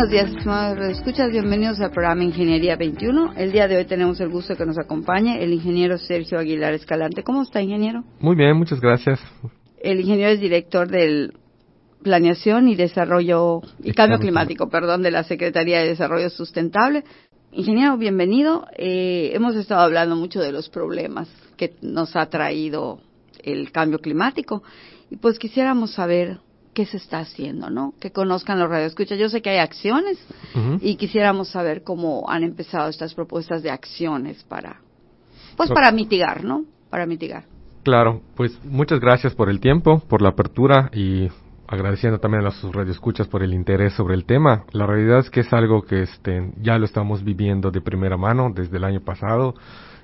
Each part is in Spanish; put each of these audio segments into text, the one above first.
Buenos días, estimados escuchas. Bienvenidos al programa Ingeniería 21. El día de hoy tenemos el gusto de que nos acompañe el ingeniero Sergio Aguilar Escalante. ¿Cómo está, ingeniero? Muy bien, muchas gracias. El ingeniero es director del Planeación y Desarrollo y Cambio Climático, perdón, de la Secretaría de Desarrollo Sustentable. Ingeniero, bienvenido. Eh, hemos estado hablando mucho de los problemas que nos ha traído el cambio climático y pues quisiéramos saber qué se está haciendo, ¿no? Que conozcan los radioescuchas. Yo sé que hay acciones y quisiéramos saber cómo han empezado estas propuestas de acciones para, pues para mitigar, ¿no? Para mitigar. Claro, pues muchas gracias por el tiempo, por la apertura y agradeciendo también a los radioescuchas por el interés sobre el tema. La realidad es que es algo que este, ya lo estamos viviendo de primera mano desde el año pasado.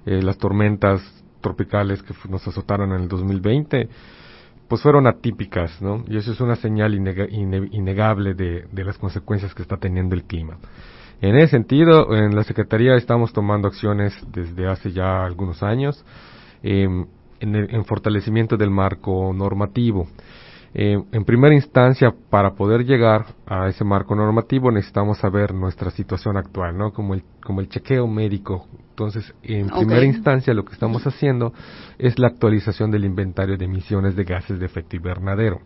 Eh, las tormentas tropicales que nos azotaron en el 2020 pues fueron atípicas, ¿no? Y eso es una señal innegable de, las consecuencias que está teniendo el clima. En ese sentido, en la Secretaría estamos tomando acciones desde hace ya algunos años em, en, el, en fortalecimiento del marco normativo. Eh, en primera instancia, para poder llegar a ese marco normativo, necesitamos saber nuestra situación actual, ¿no? Como el, como el chequeo médico. Entonces, en primera instancia, lo que estamos haciendo es la actualización del inventario de emisiones de gases de efecto invernadero.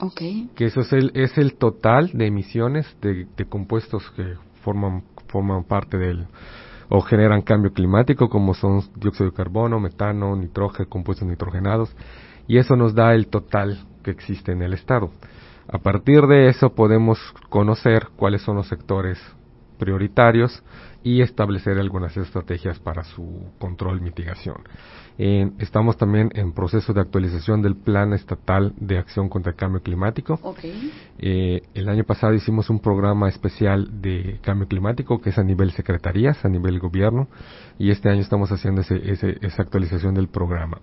Okay. Que eso es el, es el total de emisiones de, de compuestos que forman, forman parte del, o generan cambio climático, como son dióxido de carbono, metano, nitrógeno, compuestos nitrogenados, y eso nos da el total que existe en el Estado. A partir de eso podemos conocer cuáles son los sectores prioritarios y establecer algunas estrategias para su control y mitigación. estamos también en proceso de actualización del Plan Estatal de Acción contra el Cambio Climático. Eh, el año pasado hicimos un programa especial de cambio climático que es a nivel secretarías, a nivel gobierno, y este año estamos haciendo esa actualización del programa.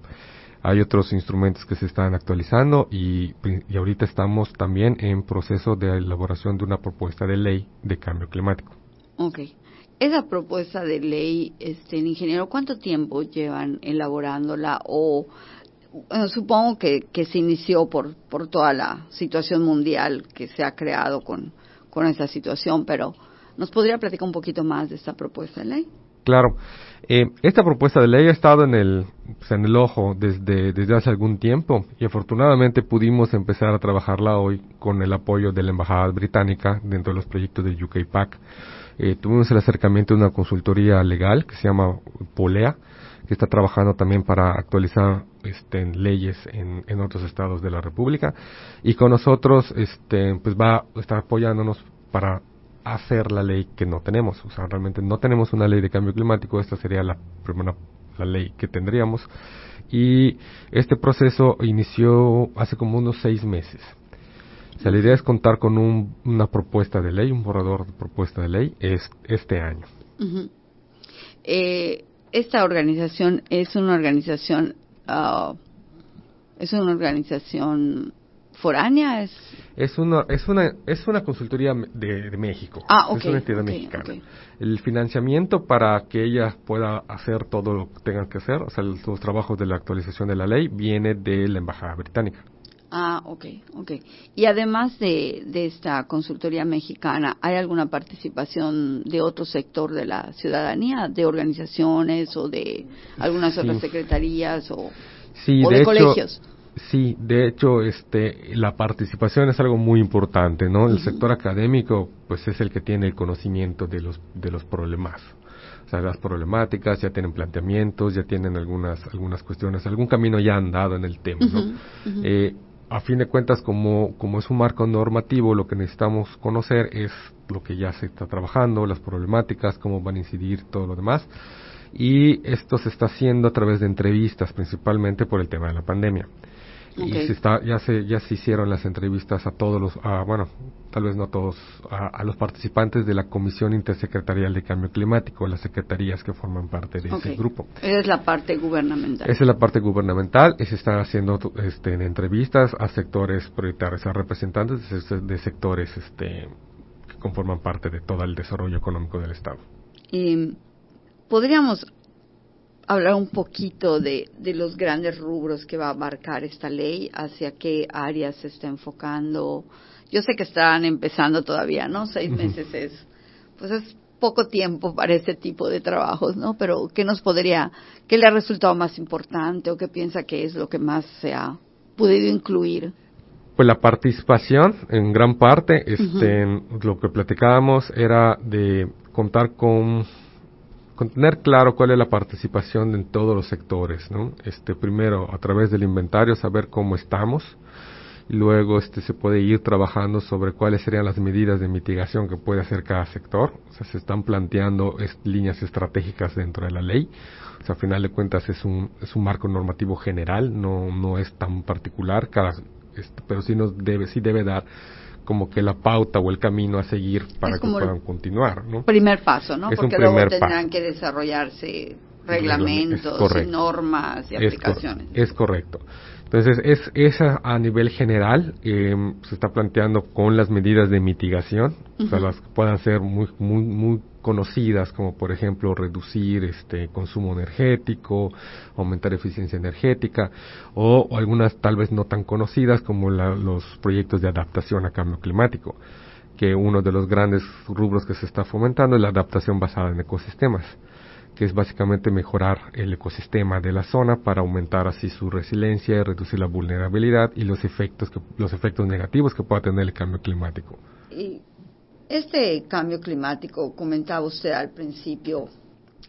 Hay otros instrumentos que se están actualizando y, ahorita estamos también en proceso de elaboración de una propuesta de ley de cambio climático. Ok. Esa propuesta de ley, este, ingeniero, ¿cuánto tiempo llevan elaborándola? O supongo que, que se inició por, por toda la situación mundial que se ha creado con, con esta situación, pero ¿nos podría platicar un poquito más de esta propuesta de ley? Claro. Eh, esta propuesta de ley ha estado en el, pues, en el ojo desde, desde hace algún tiempo y afortunadamente pudimos empezar a trabajarla hoy con el apoyo de la Embajada Británica dentro de los proyectos de UK PAC. Eh, tuvimos el acercamiento de una consultoría legal que se llama Polea, que está trabajando también para actualizar este, leyes en, otros estados de la República y con nosotros este, pues va a estar apoyándonos para hacer la ley que no tenemos. O sea, realmente no tenemos una ley de cambio climático, esta sería la primera la ley que tendríamos. Y este proceso inició hace como unos seis meses. O sea, la idea es contar con un, una propuesta de ley, un borrador de propuesta de ley es, este año. eh, esta organización es una organización, uh, es una organización foránea es es una es una es una consultoría de, México. Ah ok. es una entidad mexicana. el financiamiento para que ella pueda hacer todo lo que tengan que hacer o sea los trabajos de la actualización de la ley viene de la embajada británica ah ok ok. Y además de, de esta consultoría mexicana hay alguna participación de otro sector de la ciudadanía de organizaciones o de algunas otras secretarías o, sí, de, colegios Sí, de hecho, este, la participación es algo muy importante, ¿no? El sector académico, pues, es el que tiene el conocimiento de los de los problemas, o sea, las problemáticas, ya tienen planteamientos, ya tienen algunas algunas cuestiones, algún camino ya andado en el tema, ¿no? Eh, a fin de cuentas, como, como es un marco normativo, lo que necesitamos conocer es lo que ya se está trabajando, las problemáticas, cómo van a incidir todo lo demás. Y esto se está haciendo a través de entrevistas, principalmente por el tema de la pandemia. Y se está, ya se, ya se hicieron las entrevistas a todos los, a, bueno, tal vez no todos, a, los participantes de la Comisión Intersecretarial de Cambio Climático, las secretarías que forman parte de ese grupo. Esa es la parte gubernamental. Esa es la parte gubernamental y se están haciendo este, entrevistas a sectores prioritarios, a representantes de, sectores este, que conforman parte de todo el desarrollo económico del Estado. Y podríamos hablar un poquito de, de, los grandes rubros que va a abarcar esta ley, hacia qué áreas se está enfocando. Yo sé que están empezando todavía, ¿no? Seis meses es, pues es poco tiempo para este tipo de trabajos, ¿no? Pero ¿qué nos podría, qué le ha resultado más importante o qué piensa que es lo que más se ha podido incluir? Pues la participación, en gran parte, este, lo que platicábamos era de contar con con tener claro cuál es la participación en todos los sectores, ¿no? Este, primero, a través del inventario, saber cómo estamos, y luego este, se puede ir trabajando sobre cuáles serían las medidas de mitigación que puede hacer cada sector, o sea, se están planteando líneas estratégicas dentro de la ley, o sea, a final de cuentas es un, es un marco normativo general, no, no es tan particular, cada, este, pero sí nos debe, sí debe dar como que la pauta o el camino a seguir para que puedan continuar, ¿no? Primer paso, ¿no? Porque luego tendrán que desarrollarse reglamentos, normas y aplicaciones. Es, correcto. Entonces, es esa a nivel general eh, se está planteando con las medidas de mitigación, o sea, las que puedan ser muy, muy, muy conocidas, como por ejemplo reducir este consumo energético, aumentar eficiencia energética, o, algunas tal vez no tan conocidas como los proyectos de adaptación a cambio climático, que uno de los grandes rubros que se está fomentando es la adaptación basada en ecosistemas que es básicamente mejorar el ecosistema de la zona para aumentar así su resiliencia y reducir la vulnerabilidad y los efectos que, los efectos negativos que pueda tener el cambio climático. Este cambio climático, comentaba usted al principio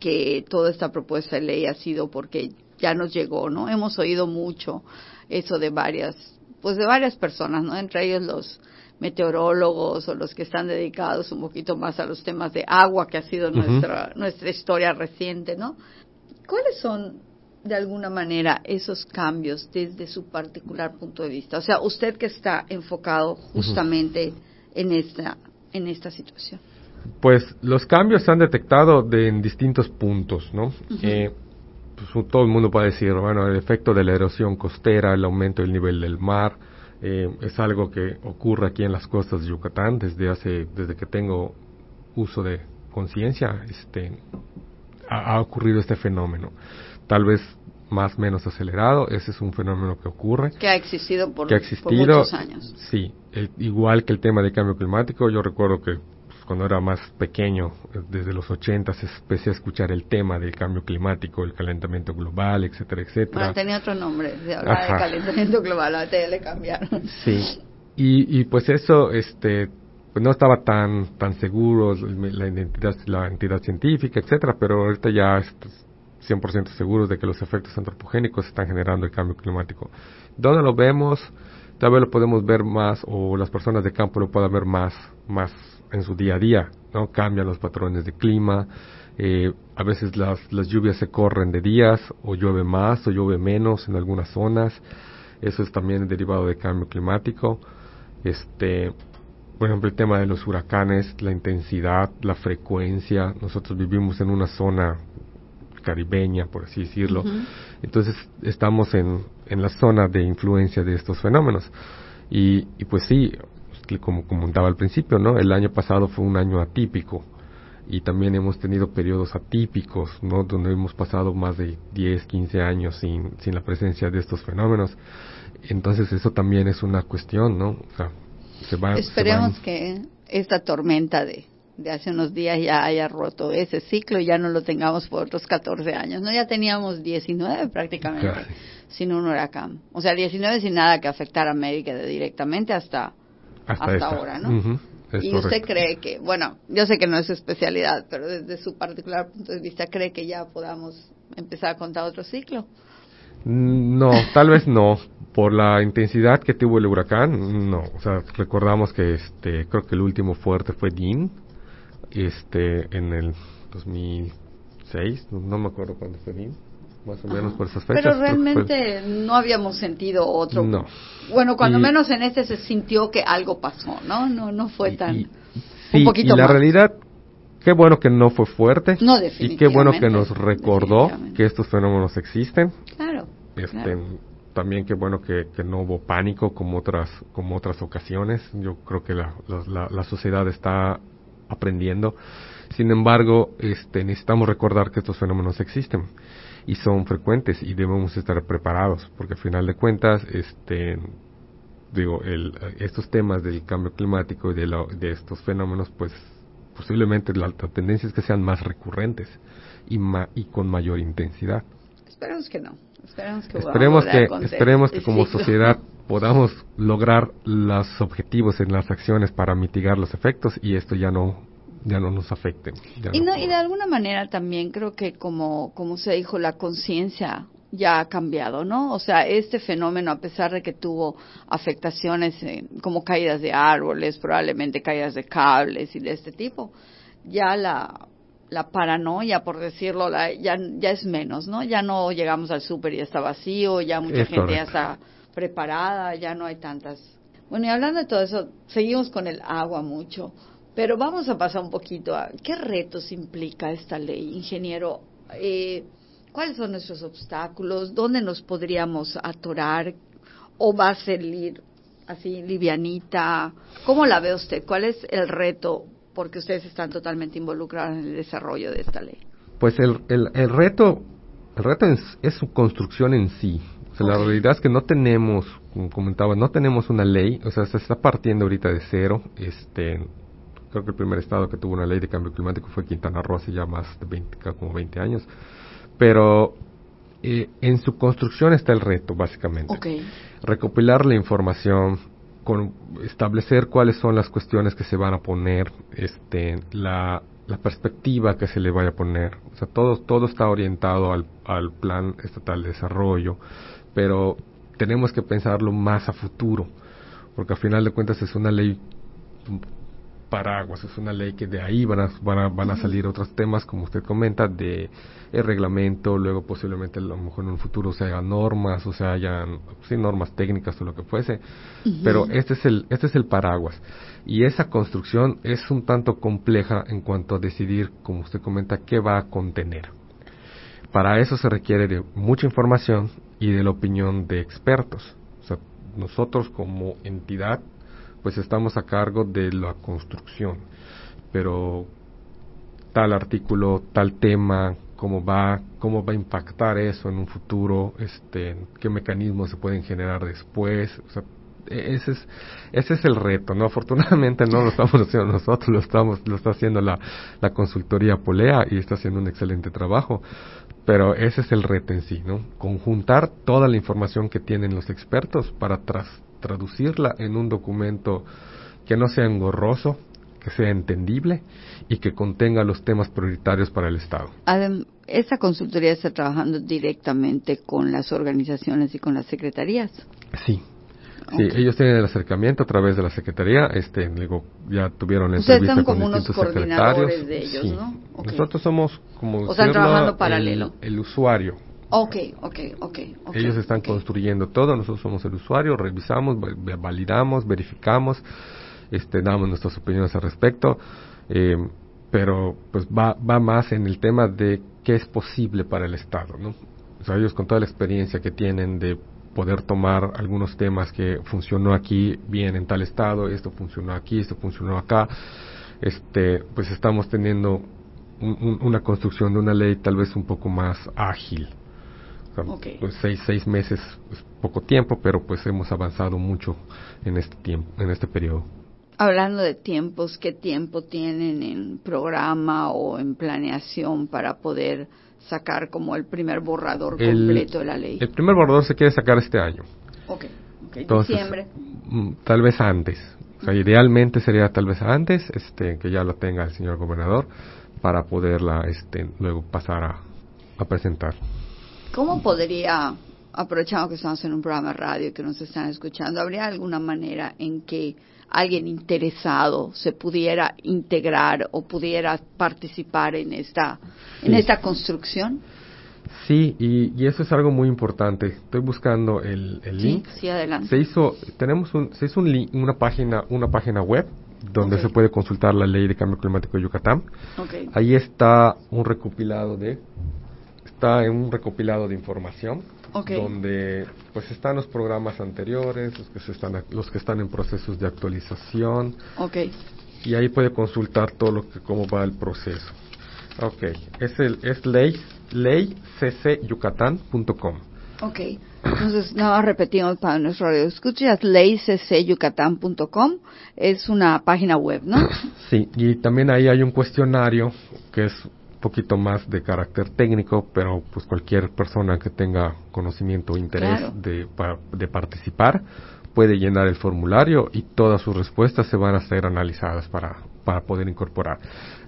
que toda esta propuesta de ley ha sido porque ya nos llegó, ¿no? Hemos oído mucho eso de varias, pues de varias personas, ¿no? Entre ellos los meteorólogos o los que están dedicados un poquito más a los temas de agua, que ha sido nuestra, nuestra historia reciente, ¿no? ¿Cuáles son, de alguna manera, esos cambios desde su particular punto de vista? O sea, usted que está enfocado justamente en, esta, en esta situación. Pues los cambios se han detectado de, en distintos puntos, ¿no? Eh, pues, todo el mundo puede decir, bueno, el efecto de la erosión costera, el aumento del nivel del mar, eh, es algo que ocurre aquí en las costas de Yucatán desde hace, desde que tengo uso de conciencia, este, ha, ocurrido este fenómeno. Tal vez más o menos acelerado, ese es un fenómeno que ocurre. Que ha existido por, muchos años. Sí, igual que el tema de cambio climático, yo recuerdo que cuando era más pequeño, desde los 80 empecé a escuchar el tema del cambio climático, el calentamiento global, etcétera, etcétera. tenía otro nombre, se hablaba de calentamiento global, ahorita ya le cambiaron. Sí, y, y pues eso, este, pues no estaba tan tan seguro la identidad, la entidad científica, etcétera, pero ahorita ya es 100% seguros de que los efectos antropogénicos están generando el cambio climático. ¿Dónde lo vemos? Tal vez lo podemos ver más, o las personas de campo lo puedan ver más, más en su día a día, ¿no? Cambian los patrones de clima, eh, a veces las, las lluvias se corren de días, o llueve más o llueve menos en algunas zonas, eso es también derivado de cambio climático, este, por ejemplo el tema de los huracanes, la intensidad, la frecuencia, nosotros vivimos en una zona caribeña, por así decirlo, entonces estamos en, en la zona de influencia de estos fenómenos. Y, y pues sí, como comentaba al principio, ¿no? El año pasado fue un año atípico y también hemos tenido periodos atípicos, ¿no? Donde hemos pasado más de 10, 15 años sin, sin la presencia de estos fenómenos. Entonces eso también es una cuestión, ¿no? O sea, se va, Esperemos que esta tormenta de, de hace unos días ya haya roto ese ciclo y ya no lo tengamos por otros 14 años, ¿no? Ya teníamos 19 prácticamente sin un huracán. O sea, 19 sin nada que afectar a América directamente hasta hasta, ahora, ¿no? y usted cree que, bueno, yo sé que no es su especialidad, pero desde su particular punto de vista, ¿cree que ya podamos empezar a contar otro ciclo? Mm, no, tal vez no. Por la intensidad que tuvo el huracán, no. O sea, recordamos que este, creo que el último fuerte fue Dean, este, en el 2006, no, me acuerdo cuándo fue más o menos por esas fechas. Pero realmente no habíamos sentido otro. No. Bueno, cuando menos en este se sintió que algo pasó, ¿no? No, no fue tan. un poquito y la realidad, qué bueno que no fue fuerte. No, Y qué bueno que nos recordó que estos fenómenos existen. Claro. Este, También qué bueno que, que, no hubo pánico como otras, como otras ocasiones. Yo creo que la, la, la sociedad está aprendiendo. Sin embargo, este, necesitamos recordar que estos fenómenos existen y son frecuentes y debemos estar preparados porque al final de cuentas este digo el, estos temas del cambio climático y de, de estos fenómenos pues posiblemente la, tendencia es que sean más recurrentes y, y con mayor intensidad. Esperemos que no. Esperemos que esperemos que esperemos que como sociedad podamos lograr los objetivos en las acciones para mitigar los efectos y esto ya no ya no nos afecten. Y, no, y de alguna manera también creo que como, como se dijo, la conciencia ya ha cambiado, ¿no? O sea, este fenómeno, a pesar de que tuvo afectaciones como caídas de árboles, probablemente caídas de cables y de este tipo, ya la, la paranoia, por decirlo, la, ya, ya es menos, ¿no? Ya no llegamos al súper y está vacío, ya mucha gente ya está preparada, ya no hay tantas. Bueno, y hablando de todo eso, seguimos con el agua mucho. Pero vamos a pasar un poquito a qué retos implica esta ley, ingeniero. Eh, ¿Cuáles son nuestros obstáculos? ¿Dónde nos podríamos atorar? ¿O va a salir así livianita? ¿Cómo la ve usted? ¿Cuál es el reto? Porque ustedes están totalmente involucrados en el desarrollo de esta ley. Pues el, el, reto, el reto es, su construcción en sí. Sea, la realidad es que no tenemos, como comentaba, no tenemos una ley, o sea, se está partiendo ahorita de cero. Este, creo que el primer estado que tuvo una ley de cambio climático fue Quintana Roo hace ya más de 20, como 20 años. Pero eh, en su construcción está el reto, básicamente. Recopilar la información, con, establecer cuáles son las cuestiones que se van a poner, este, la, la perspectiva que se le vaya a poner. O sea, todo, todo está orientado al, al plan estatal de desarrollo, pero tenemos que pensarlo más a futuro, porque al final de cuentas es una ley paraguas, es una ley que de ahí van a, van a, van a salir otros temas, como usted comenta, de el reglamento, luego posiblemente a lo mejor en un futuro se hagan normas, o sea, hayan sí, normas técnicas o lo que fuese, pero este es, el, este es el paraguas. Y esa construcción es un tanto compleja en cuanto a decidir, como usted comenta, qué va a contener. Para eso se requiere de mucha información y de la opinión de expertos. O sea, nosotros como entidad pues estamos a cargo de la construcción. Pero tal artículo, tal tema, cómo va, cómo va a impactar eso en un futuro, este, qué mecanismos se pueden generar después, o sea, e-, ese es ese es el reto, ¿no? Afortunadamente no lo estamos haciendo nosotros, lo estamos lo está haciendo la, la consultoría Polea y está haciendo un excelente trabajo, pero ese es el reto en sí, ¿no? Conjuntar toda la información que tienen los expertos para tras, traducirla en un documento que no sea engorroso, que sea entendible y que contenga los temas prioritarios para el Estado. ¿Esta consultoría está trabajando directamente con las organizaciones y con las secretarías? Sí. Sí, ellos tienen el acercamiento a través de la secretaría, este, digo, ya tuvieron entrevista con como distintos secretarios. De ellos, ¿no? Nosotros somos como o sea, trabajando paralelo. el usuario, Ok, ok, ok. Ellos están construyendo todo, nosotros somos el usuario, revisamos, validamos, verificamos, este, damos nuestras opiniones al respecto, eh, pero pues va, va más en el tema de qué es posible para el Estado, ¿no? O sea, ellos con toda la experiencia que tienen de poder tomar algunos temas que funcionó aquí bien en tal estado, esto funcionó aquí, esto funcionó acá, este, pues estamos teniendo una construcción de una ley tal vez un poco más ágil, pues seis, seis meses es poco tiempo, pero pues hemos avanzado mucho en este tiempo, en este periodo. Hablando de tiempos, ¿qué tiempo tienen en programa o en planeación para poder sacar como el primer borrador completo de la ley? El primer borrador se quiere sacar este año. Ok, okay. diciembre. Mm, tal vez antes. O sea, idealmente sería tal vez antes, este, que ya lo tenga el señor gobernador para poderla, este, luego pasar a, a presentar. ¿Cómo podría, aprovechando que estamos en un programa de radio y que nos están escuchando, ¿habría alguna manera en que alguien interesado se pudiera integrar o pudiera participar en esta, en esta construcción? Sí, y, eso es algo muy importante. Estoy buscando el, link. Sí, adelante. Se hizo, tenemos un, se hizo un una página, una página web donde se puede consultar la ley de cambio climático de Yucatán. Ahí está un recopilado de, está en un recopilado de información donde pues están los programas anteriores, los que se están, los que están en procesos de actualización. Y ahí puede consultar todo lo que cómo va el proceso. Ok, es el es ley leyccyucatán.com. Ok, entonces nada más repetimos para nuestro radio escuchas, leyccyucatán.com es una página web, ¿no? Sí, y también ahí hay un cuestionario que es poquito más de carácter técnico, pero pues cualquier persona que tenga conocimiento o interés de, de participar puede llenar el formulario y todas sus respuestas se van a ser analizadas para, para poder incorporar.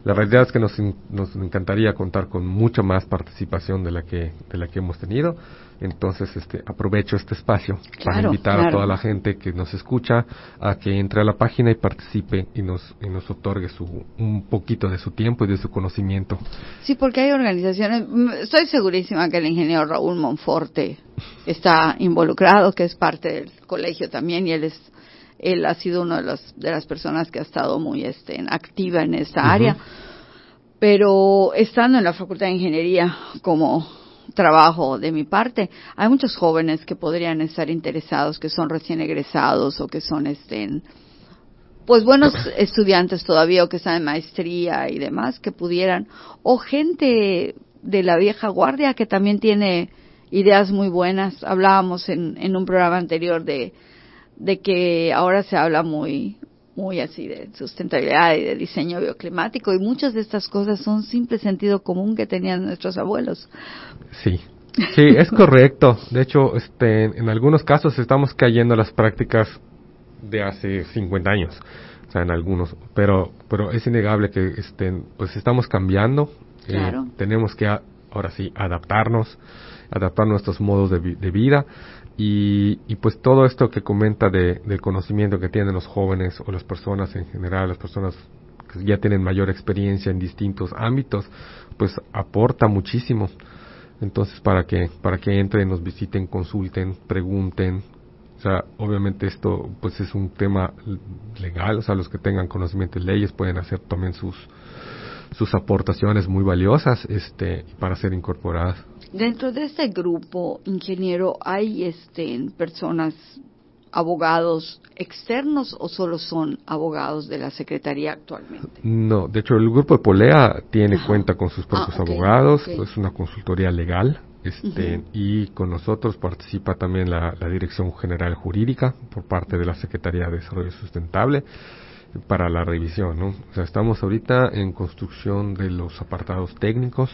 La realidad es que nos, nos encantaría contar con mucha más participación de la que, de la que hemos tenido. Entonces, este, aprovecho este espacio para invitar a toda la gente que nos escucha a que entre a la página y participe y nos, y nos otorgue su, un poquito de su tiempo y de su conocimiento. Sí, porque hay organizaciones, mm, estoy segurísima que el ingeniero Raúl Monforte está involucrado, que es parte del colegio también y él es él ha sido una de las, de las personas que ha estado muy este, activa en esta área. Pero estando en la Facultad de Ingeniería como trabajo de mi parte, hay muchos jóvenes que podrían estar interesados, que son recién egresados o que son este, pues buenos estudiantes todavía o que están en maestría y demás, que pudieran, o gente de la vieja guardia que también tiene ideas muy buenas. Hablábamos en, en un programa anterior de de que ahora se habla muy muy así de sustentabilidad y de diseño bioclimático y muchas de estas cosas son simple sentido común que tenían nuestros abuelos. Sí. Sí, es correcto. De hecho, este, en algunos casos estamos cayendo a las prácticas de hace 50 años, o sea, en algunos, pero pero es innegable que estén, pues estamos cambiando. Eh, claro. tenemos que ahora sí adaptarnos, adaptar nuestros modos de, de vida y, y, pues todo esto que comenta de, del conocimiento que tienen los jóvenes o las personas en general, las personas que ya tienen mayor experiencia en distintos ámbitos, pues aporta muchísimo. Entonces, para que, para que entren, nos visiten, consulten, pregunten. O sea, obviamente esto pues es un tema legal, o sea, los que tengan conocimiento de leyes pueden hacer también sus, sus aportaciones muy valiosas este, para ser incorporadas. Dentro de este grupo, ingeniero, ¿hay este, personas, abogados externos o solo son abogados de la Secretaría actualmente? No, de hecho el grupo de Polea tiene cuenta con sus propios ah, abogados, es una consultoría legal. Este, Y con nosotros participa también la, la Dirección General Jurídica por parte de la Secretaría de Desarrollo Sustentable para la revisión, ¿no? O sea, estamos ahorita en construcción de los apartados técnicos,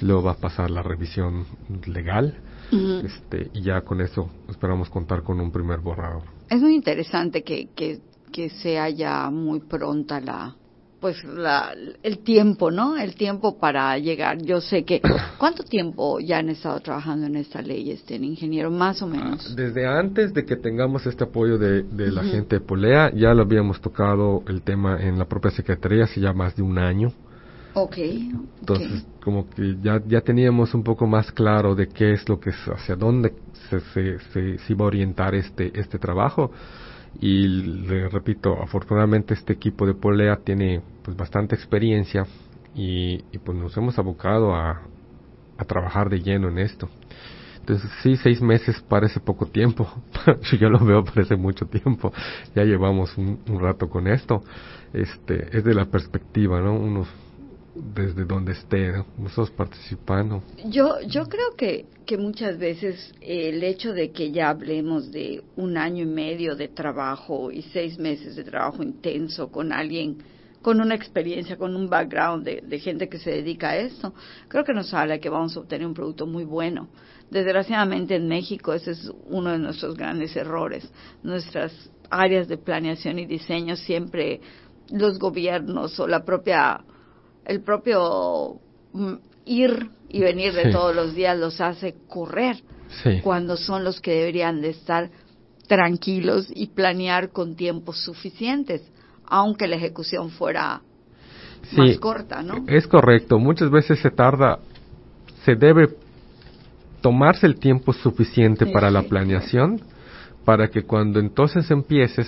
luego va a pasar la revisión legal, este, y ya con eso esperamos contar con un primer borrador. Es muy interesante que, que, que sea ya muy pronta la, pues la, el tiempo, ¿no? El tiempo para llegar. Yo sé que ¿cuánto tiempo ya han estado trabajando en esta ley, este ingeniero, más o ah, menos? desde antes de que tengamos este apoyo de, de la gente de Polea, ya lo habíamos tocado el tema en la propia secretaría hace ya más de un año. Ok. Entonces, como que ya ya teníamos un poco más claro de qué es lo que hacia dónde se, se, se, se iba a orientar este este trabajo y le repito, afortunadamente este equipo de polea tiene pues bastante experiencia y, pues nos hemos abocado a, a trabajar de lleno en esto. Entonces, sí, seis meses parece poco tiempo. Yo lo veo parece mucho tiempo. Ya llevamos un, un, rato con esto. Este, es de la perspectiva, ¿no? Unos desde donde esté, nosotros participando. Yo, yo creo que, que muchas veces el hecho de que ya hablemos de un año y medio de trabajo y seis meses de trabajo intenso con alguien con una experiencia, con un background de, de gente que se dedica a esto, creo que nos habla que vamos a obtener un producto muy bueno. Desgraciadamente en México ese es uno de nuestros grandes errores. Nuestras áreas de planeación y diseño siempre los gobiernos o la propia el propio mm, ir y venir de todos los días los hace correr cuando son los que deberían de estar tranquilos y planear con tiempos suficientes, aunque la ejecución fuera más corta, ¿no? Es correcto, muchas veces se tarda, se debe tomarse el tiempo suficiente para la planeación para que cuando entonces empieces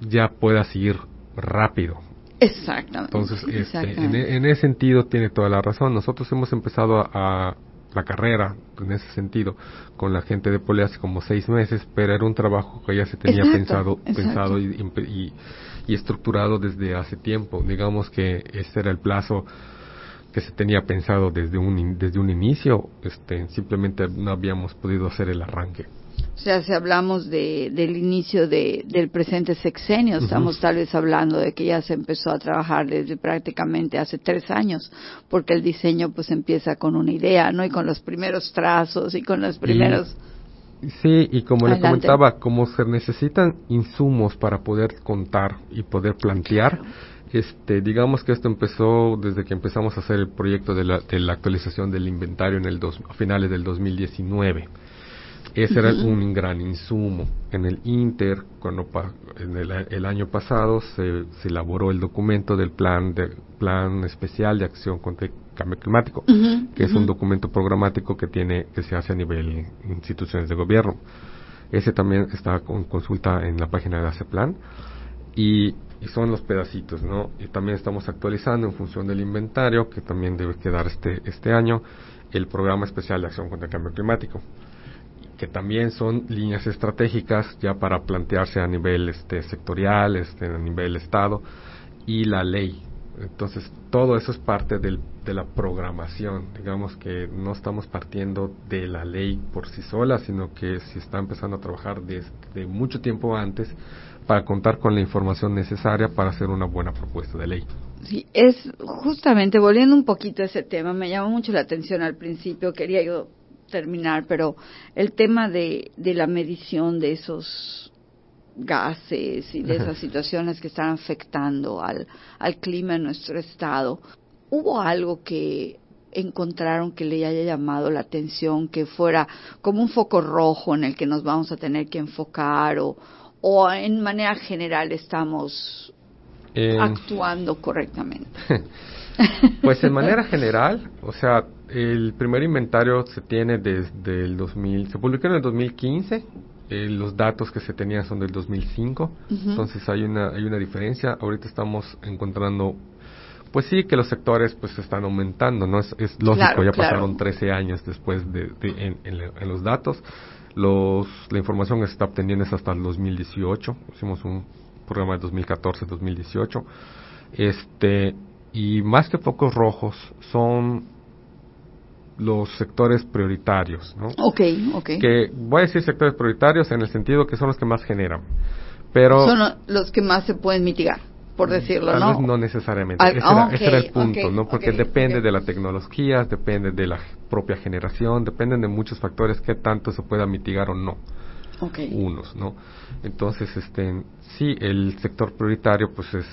ya puedas ir rápido. Exactamente. Entonces, este, e, en, ese sentido tiene toda la razón. Nosotros hemos empezado a, la carrera en ese sentido con la gente de Pole hace como seis meses, pero era un trabajo que ya se tenía pensado, pensado y, y, estructurado desde hace tiempo. Digamos que ese era el plazo que se tenía pensado desde un desde un inicio, este, simplemente no habíamos podido hacer el arranque. O sea, si hablamos de, del inicio de, del presente sexenio, estamos tal vez hablando de que ya se empezó a trabajar desde prácticamente hace tres años, porque el diseño pues empieza con una idea, ¿no? Y con los primeros trazos y con los primeros... sí, y como le comentaba, como se necesitan insumos para poder contar y poder plantear, este, digamos que esto empezó desde que empezamos a hacer el proyecto de la, de la actualización del inventario en el dos, a finales del 2019 ese era un gran insumo. En el Inter, cuando en el, año pasado se, elaboró el documento del plan de, plan especial de acción contra el cambio climático, que es un documento programático que tiene que se hace a nivel instituciones de gobierno. Ese también está con consulta en la página de ese plan y, y, son los pedacitos, ¿no? Y también estamos actualizando en función del inventario que también debe quedar este este año el programa especial de acción contra el cambio climático que también son líneas estratégicas ya para plantearse a nivel este, sectorial, este, a nivel Estado, y la ley. Entonces, todo eso es parte del, de la programación. Digamos que no estamos partiendo de la ley por sí sola, sino que se está empezando a trabajar desde mucho tiempo antes para contar con la información necesaria para hacer una buena propuesta de ley. Sí, es justamente volviendo un poquito a ese tema, me llamó mucho la atención al principio, quería yo terminar, pero el tema de, de la medición de esos gases y de esas situaciones que están afectando al, al clima en nuestro estado, ¿hubo algo que encontraron que le haya llamado la atención, que fuera como un foco rojo en el que nos vamos a tener que enfocar o, o en manera general estamos eh, actuando correctamente? pues en manera general, o sea, el primer inventario se tiene desde el 2000, se publicó en el 2015, eh, los datos que se tenían son del 2005, entonces hay una, hay una diferencia, ahorita estamos encontrando pues sí que los sectores pues están aumentando, ¿no? Es, lógico, ya pasaron 13 años después de, en, en, los datos. Los, la información que se está obteniendo es hasta el 2018. Hicimos un programa de 2014-2018. Este, y más que focos rojos son los sectores prioritarios, ¿no? Ok, ok. Que voy a decir sectores prioritarios en el sentido que son los que más generan, pero... Son los que más se pueden mitigar, por mm, decirlo, ¿no? no necesariamente. ese, era, el punto, ¿no? Porque depende de la tecnología, depende de la propia generación, dependen de muchos factores que tanto se pueda mitigar o no. Okay. Unos, ¿no? Entonces, este, sí, el sector prioritario, pues es,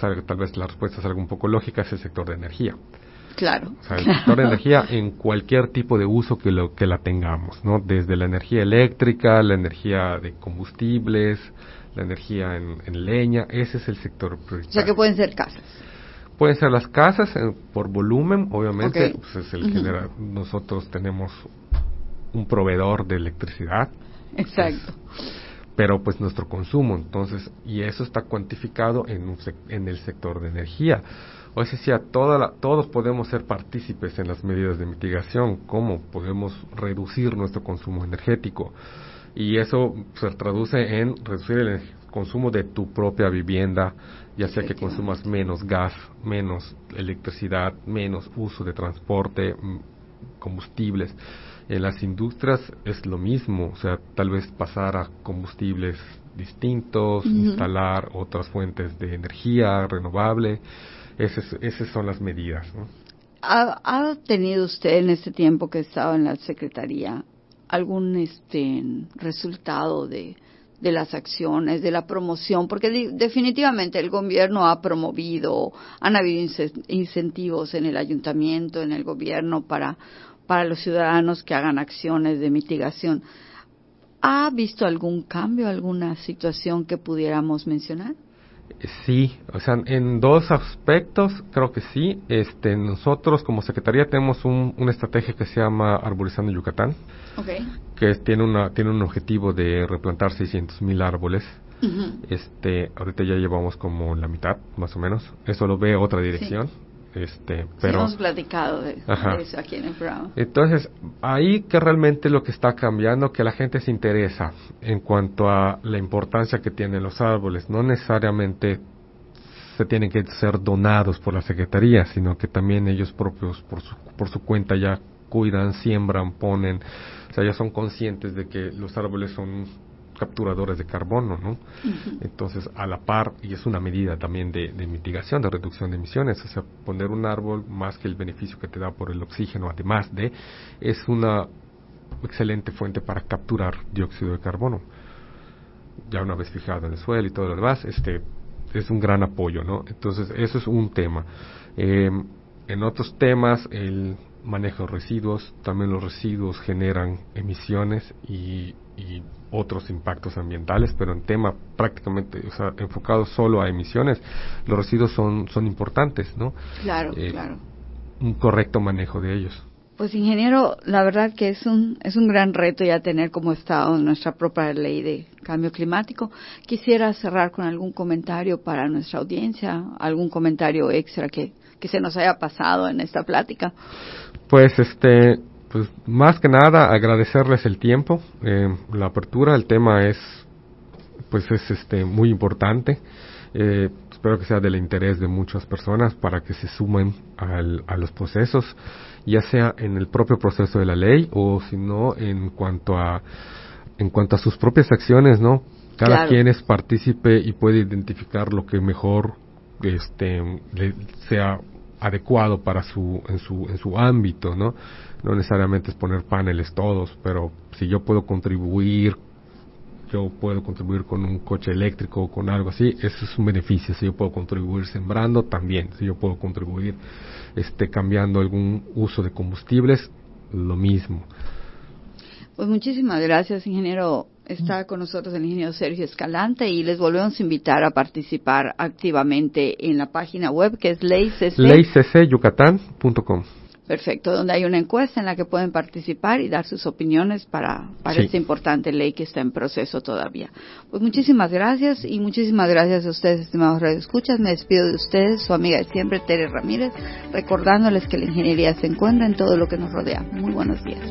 tal vez la respuesta es algo un poco lógica, es el sector de energía. Claro. O sea, el sector de energía en cualquier tipo de uso que, lo, que la tengamos, ¿no? Desde la energía eléctrica, la energía de combustibles, la energía en, leña, ese es el sector prioritario. O sea, que pueden ser casas. Pueden ser las casas eh, por volumen, obviamente, pues es el general. Nosotros tenemos un proveedor de electricidad. Exacto. pero pues nuestro consumo, entonces, y eso está cuantificado en, en el sector de energía. O sea, toda todos podemos ser partícipes en las medidas de mitigación, cómo podemos reducir nuestro consumo energético. Y eso se traduce en reducir el consumo de tu propia vivienda, ya sea que consumas menos gas, menos electricidad, menos uso de transporte, mm, combustibles. En las industrias es lo mismo, o sea, tal vez pasar a combustibles distintos, instalar otras fuentes de energía renovable esas, son las medidas. ¿Ha, tenido usted en este tiempo que estaba en la Secretaría algún este, resultado de, de las acciones, de la promoción, porque definitivamente el gobierno ha promovido, han habido incentivos en el ayuntamiento, en el gobierno para, para los ciudadanos que hagan acciones de mitigación. ¿Ha visto algún cambio, alguna situación que pudiéramos mencionar? Sí, o sea, en dos aspectos creo que sí. Este, nosotros como Secretaría tenemos un, una estrategia que se llama Arborizando Yucatán, que tiene, una, tiene un objetivo de replantar 600 mil árboles. Este, ahorita ya llevamos como la mitad, más o menos. Eso lo ve otra dirección. Este, pero hemos platicado de, eso aquí en el programa. Entonces, ahí que realmente lo que está cambiando, que la gente se interesa en cuanto a la importancia que tienen los árboles. No necesariamente se tienen que ser donados por la Secretaría, sino que también ellos propios, por su, por su cuenta, ya cuidan, siembran, ponen. O sea, ya son conscientes de que los árboles son capturadores de carbono, ¿no? Entonces, a la par, y es una medida también de, mitigación, de reducción de emisiones, o sea, poner un árbol más que el beneficio que te da por el oxígeno, además de, es una excelente fuente para capturar dióxido de carbono. Ya una vez fijado en el suelo y todo lo demás, este, es un gran apoyo, ¿no? Entonces, eso es un tema. Eh, en otros temas, el manejo de residuos, también los residuos generan emisiones y y otros impactos ambientales, pero en tema prácticamente, o sea, enfocado solo a emisiones, los residuos son, son importantes, ¿no? Claro, eh, claro. Un correcto manejo de ellos. Pues ingeniero, la verdad que es un, es un gran reto ya tener como Estado nuestra propia ley de cambio climático. Quisiera cerrar con algún comentario para nuestra audiencia, algún comentario extra que, que se nos haya pasado en esta plática. Pues este, pues más que nada agradecerles el tiempo, eh, la apertura, el tema es pues es este muy importante. Eh, espero que sea del interés de muchas personas para que se sumen al, a los procesos, ya sea en el propio proceso de la ley o si no en cuanto a en cuanto a sus propias acciones, ¿no? Cada quien es partícipe y puede identificar lo que mejor este le sea adecuado para su en su en su ámbito, ¿no? no necesariamente es poner paneles todos, pero si yo puedo contribuir, yo puedo contribuir con un coche eléctrico o con algo así, eso es un beneficio. Si yo puedo contribuir sembrando, también. Si yo puedo contribuir este, cambiando algún uso de combustibles, lo mismo. Pues muchísimas gracias, ingeniero. Está con nosotros el ingeniero Sergio Escalante y les volvemos a invitar a participar activamente en la página web que es leyccyucatán.com. Perfecto, donde hay una encuesta en la que pueden participar y dar sus opiniones para, para esta importante ley que está en proceso todavía. Pues muchísimas gracias y muchísimas gracias a ustedes, estimados radioescuchas. Me despido de ustedes, su amiga de siempre, Tere Ramírez, recordándoles que la ingeniería se encuentra en todo lo que nos rodea. Muy buenos días.